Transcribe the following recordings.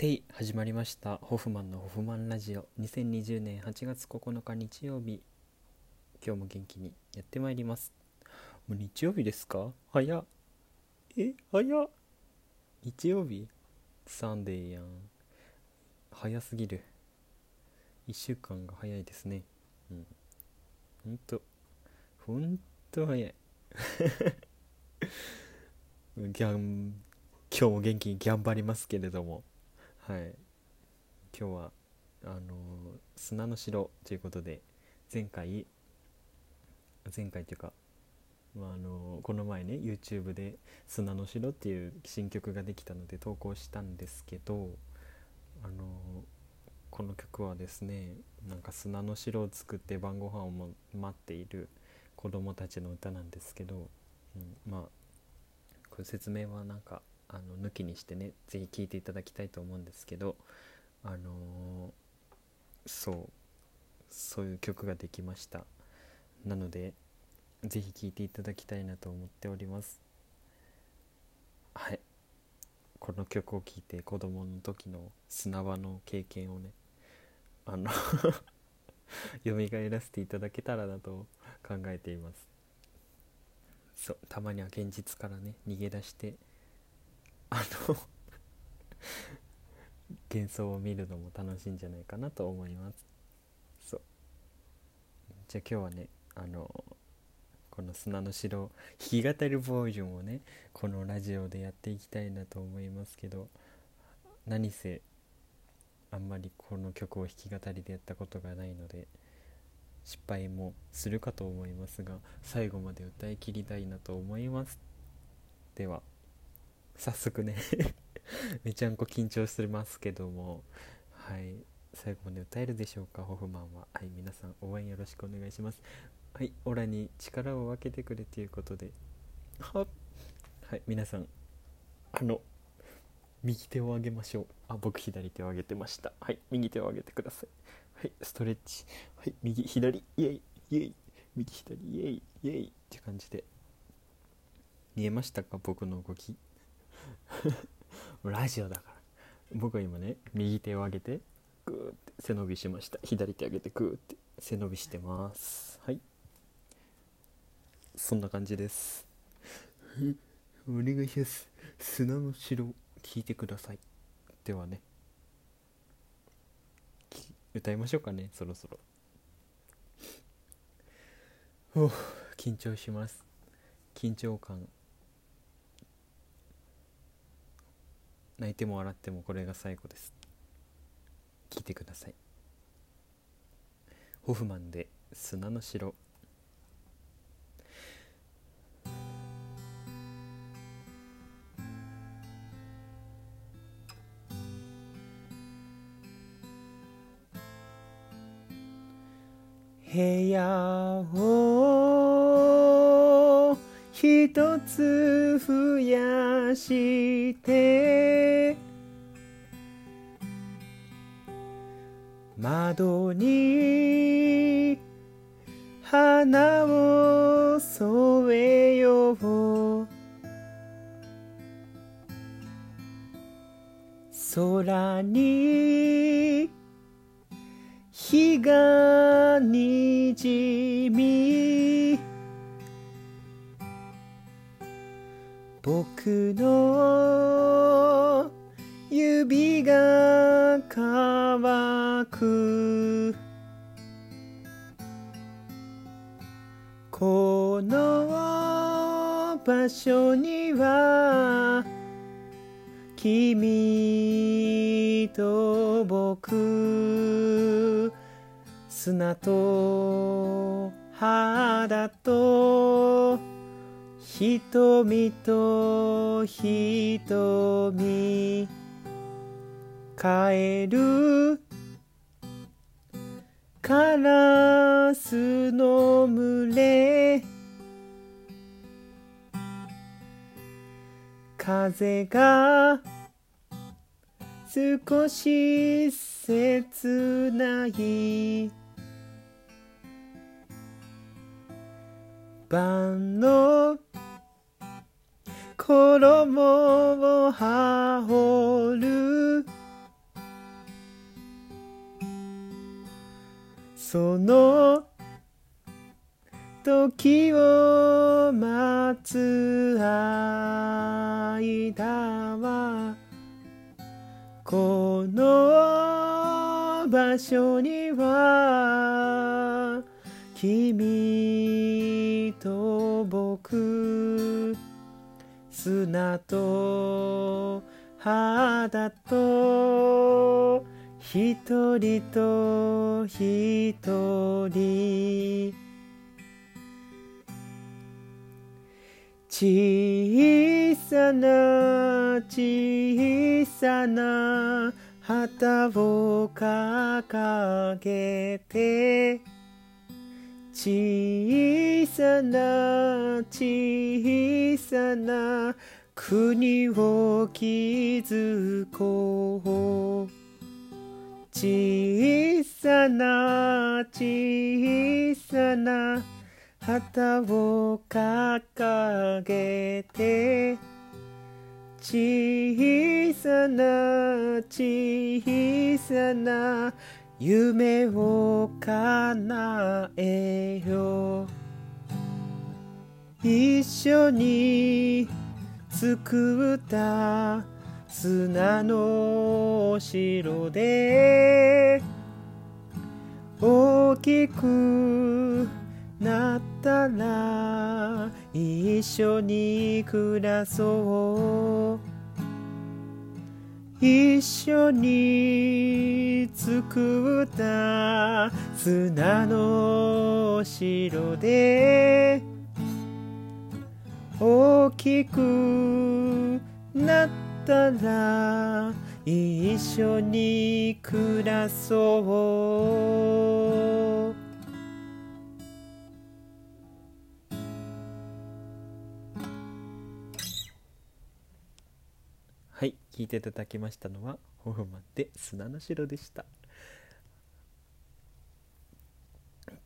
てい始まりました。ホフマンのホフマンラジオ。2020年8月9日日曜日。今日も元気にやってまいります。もう日曜日ですか？早っ。え早っ。日曜日？サンデーやん。早すぎる。1週間が早いですね。うん。ほんと。ほんと早い。ギャン今日も元気に頑張りますけれども。はい。今日はあの砂の城ということで前回前回というか、まあ、あのこの前ね YouTube で「砂の城」っていう新曲ができたので投稿したんですけどあのこの曲はですねなんか砂の城を作って晩ご飯をも待っている子供たちの歌なんですけど、うん、まあこれ説明はなんかあの抜きにしてね是非聴いていただきたいと思うんですけどあのー、そうそういう曲ができました。なので是非聴いていただきたいなと思っております。はい。この曲を聴いて子供の時の砂場の経験をねあの 蘇らせていただけたらなと考えています。そうたまには現実からね逃げ出してあの幻想を見るのも楽しいんじゃないかなと思います。そう。じゃあ今日はねあのこの砂の城弾き語りバージョンをねこのラジオでやっていきたいなと思いますけど何せあんまりこの曲を弾き語りでやったことがないので失敗もするかと思いますが最後まで歌い切りたいなと思います。では。早速ね。めちゃんこ緊張してますけども。はい。最後まで歌えるでしょうか？ホフマンは。はい皆さん応援よろしくお願いします。はいオラに力を分けてくれということで。ははい皆さんあの右手を上げましょう。あ僕左手を上げてました。はい右手を上げてください。はいストレッチ。はい右左。イエイ。イエイ。右左。イエイ。イエイ。って感じで。見えましたか？僕の動き。ラジオだから。僕は今ね右手を上げてグーって背伸びしました。左手上げてグーって背伸びしてます。はい。そんな感じです。お願いします。砂の城聞いてください。ではね。歌いましょうかねそろそろ。お緊張します。緊張感。泣いても笑ってもこれが最後です。聞いてください。ホフマンで砂の城。部屋を一つ増やして窓に花を添えよう。空に日がにじみ僕の指が乾く。この場所には君と僕。砂と肌と瞳と瞳。カエルカラスの群れ。風が少し切ない。晩の衣を羽織る。その時を待つ間はこの場所には君と僕。砂と肌と一人と一人。小さな小さな旗を掲げて。小さな小さな国を築こう小さな小さな旗を掲げて小さな小さな夢を叶えよう。一緒に作った砂の城で大きくなったら一緒に暮らそう。一緒に作った砂の城で大きくなったら一緒に暮らそう。聞いていただきましたのはホフマンで砂の城でした。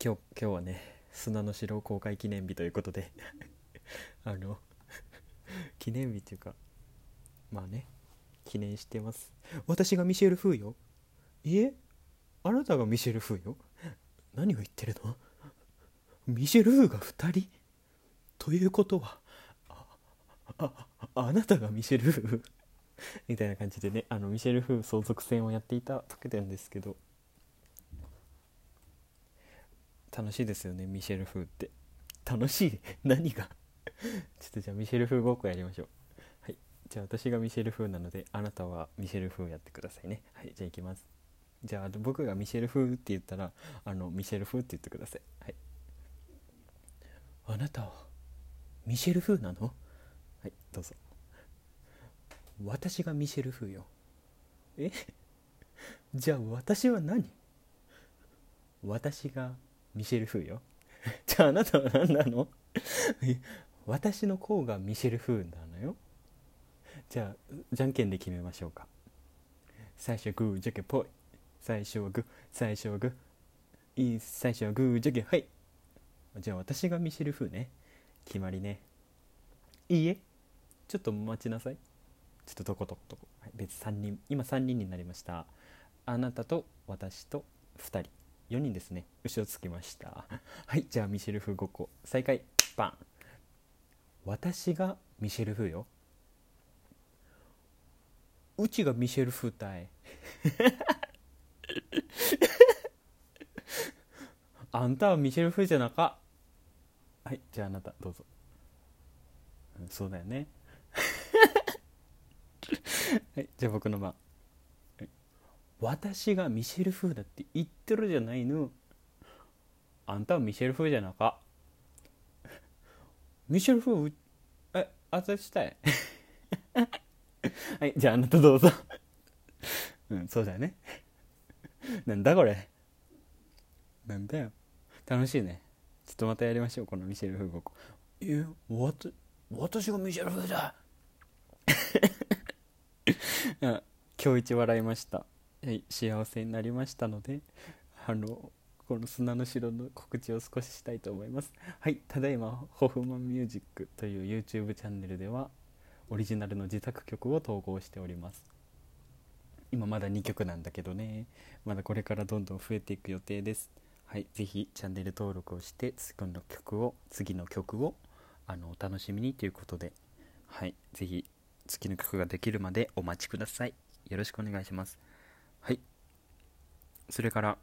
今日今日はね砂の城公開記念日ということで あの記念日っていうかまあね記念してます。私がミシェル・フーよ。いえ？あなたがミシェル・フーよ？何を言ってるの？ミシェル・フーが2人？ということはあああなたがミシェル・フー みたいな感じでねあのミシェル・フー相続戦をやっていた時なんですけど。楽しいですよねミシェル・フーって。楽しい？何が？ちょっとじゃあミシェル・フーごっこやりましょう。はい。じゃあ私がミシェル・フーなのであなたはミシェル・フーやってくださいね。はい。じゃあいきます。じゃあ僕がミシェル・フーって言ったらあのミシェル・フーって言ってください。はい。あなたはミシェル・フーなの？はい。どうぞ。私がミシェル・フーよ。え？じゃあ私は何？私がミシェル・フーよ。じゃああなたは何なの？私の甲がミシェル・フーなのよ。じゃあじゃんけんで決めましょうか。最初グーじゃけぽい。最初はグー。最初はグー。いい最初はグーじゃけはい。じゃあ私がミシェル・フーね。決まりね。いいえ。ちょっと待ちなさい。ちょっとどこどこどこ、はい、別3人今3人になりました。あなたと私と2人。4人ですね。後ろつきました。はいじゃあミシェル・フー5個再開。バン。私がミシェル・フーよ。うちがミシェル・フーたいあんたはミシェル・フーじゃなか。はいじゃああなたどうぞ、そうだよね。じゃあ僕の番、私がミシェル・フーだって言ってるじゃないの。あんたはミシェル・フーじゃなか。ミシェル・フーえあたしたい。はいじゃああなたどうぞ。うんそうだよね。なんだこれ。なんだよ。楽しいね。ちょっとまたやりましょうこのミシェル・フーごっこ。えわた私がミシェル・フーだ 今日一笑いました、幸せになりましたのであのこの砂の城の告知を少ししたいと思います。はいただいまホフマンミュージックという YouTube チャンネルではオリジナルの自作曲を投稿しております。今まだ2曲なんだけどね。まだこれからどんどん増えていく予定です。はいはいぜひチャンネル登録をして次の曲を次の曲をあのお楽しみにということで。はいぜひ次の曲ができるまでお待ちください。よろしくお願いします。はい。それから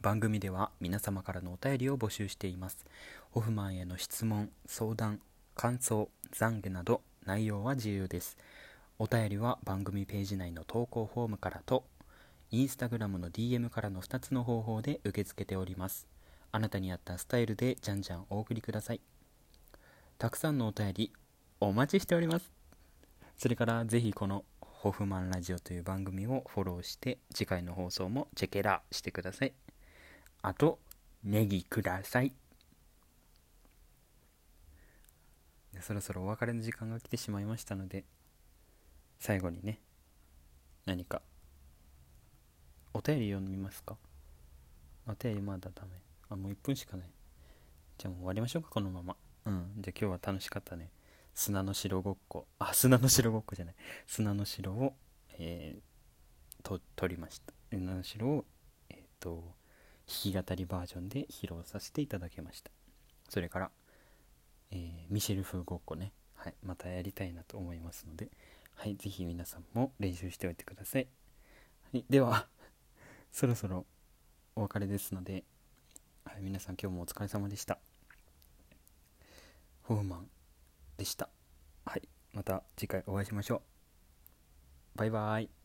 番組では皆様からのお便りを募集しています。ホフマンへの質問相談感想懺悔など内容は自由です。お便りは番組ページ内の投稿フォームからとインスタグラムの DM からの2つの方法で受け付けております。あなたに合ったスタイルでじゃんじゃんお送りください。たくさんのお便りお待ちしております。それからぜひこのホフマンラジオという番組をフォローして次回の放送もチェケラしてください。あとネギください。そろそろお別れの時間が来てしまいましたので最後にね何かお便り読みますか？お便りまだダメ。あもう1分しかない。じゃあもう終わりましょうかこのまま。うん。じゃあ今日は楽しかったね。砂の城ごっこ。あ砂の城ごっこじゃない。砂の城をえー、と撮りました。砂の城をえっ、ー、と弾き語りバージョンで披露させていただきました。それからえー、ミシェル風ごっこね、はい、またやりたいなと思いますので、はい、ぜひ皆さんも練習しておいてください。はい、では、そろそろお別れですので、はい、皆さん今日もお疲れ様でした。ホーマン。でした。はい、また次回お会いしましょう。バイバーイ。